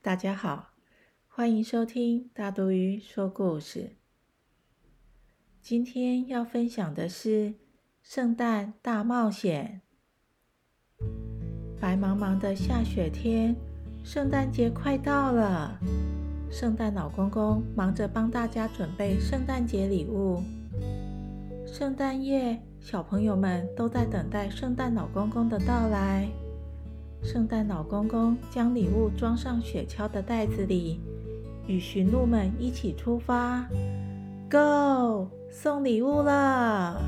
大家好，欢迎收听大毒鱼说故事。今天要分享的是《圣诞大冒险》。白茫茫的下雪天，圣诞节快到了。圣诞老公公忙着帮大家准备圣诞节礼物。圣诞夜，小朋友们都在等待圣诞老公公的到来。圣诞老公公将礼物装上雪橇的袋子里，与驯鹿们一起出发。Go，送礼物了！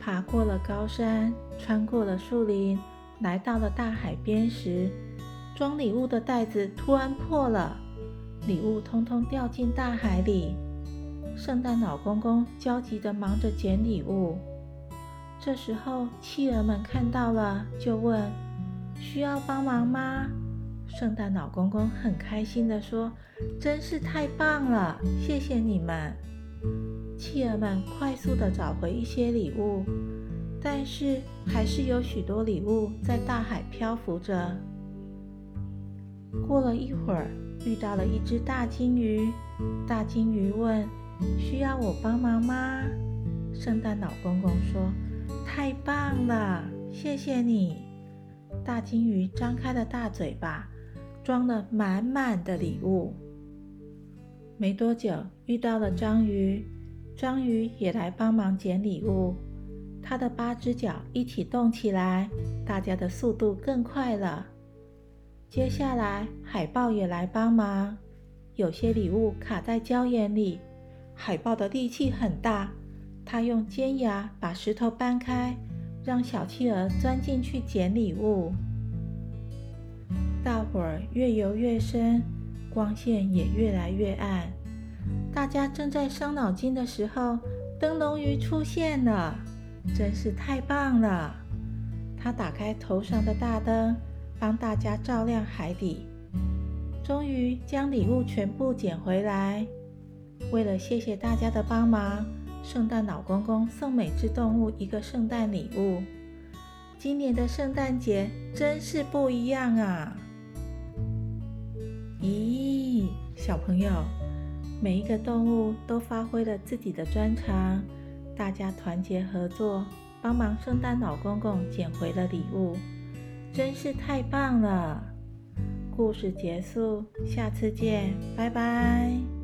爬过了高山，穿过了树林，来到了大海边时。装礼物的袋子突然破了，礼物通通掉进大海里。圣诞老公公焦急地忙着捡礼物。这时候，企鹅们看到了，就问：“需要帮忙吗？”圣诞老公公很开心地说：“真是太棒了，谢谢你们！”企鹅们快速地找回一些礼物，但是还是有许多礼物在大海漂浮着。过了一会儿，遇到了一只大金鱼。大金鱼问：“需要我帮忙吗？”圣诞老公公说：“太棒了，谢谢你。”大金鱼张开了大嘴巴，装了满满的礼物。没多久，遇到了章鱼。章鱼也来帮忙捡礼物。它的八只脚一起动起来，大家的速度更快了。接下来，海豹也来帮忙。有些礼物卡在礁岩里，海豹的力气很大，它用尖牙把石头搬开，让小企鹅钻进去捡礼物。大伙儿越游越深，光线也越来越暗。大家正在伤脑筋的时候，灯笼鱼出现了，真是太棒了！它打开头上的大灯。帮大家照亮海底，终于将礼物全部捡回来。为了谢谢大家的帮忙，圣诞老公公送每只动物一个圣诞礼物。今年的圣诞节真是不一样啊！咦，小朋友，每一个动物都发挥了自己的专长，大家团结合作，帮忙圣诞老公公捡回了礼物。真是太棒了！故事结束，下次见，拜拜。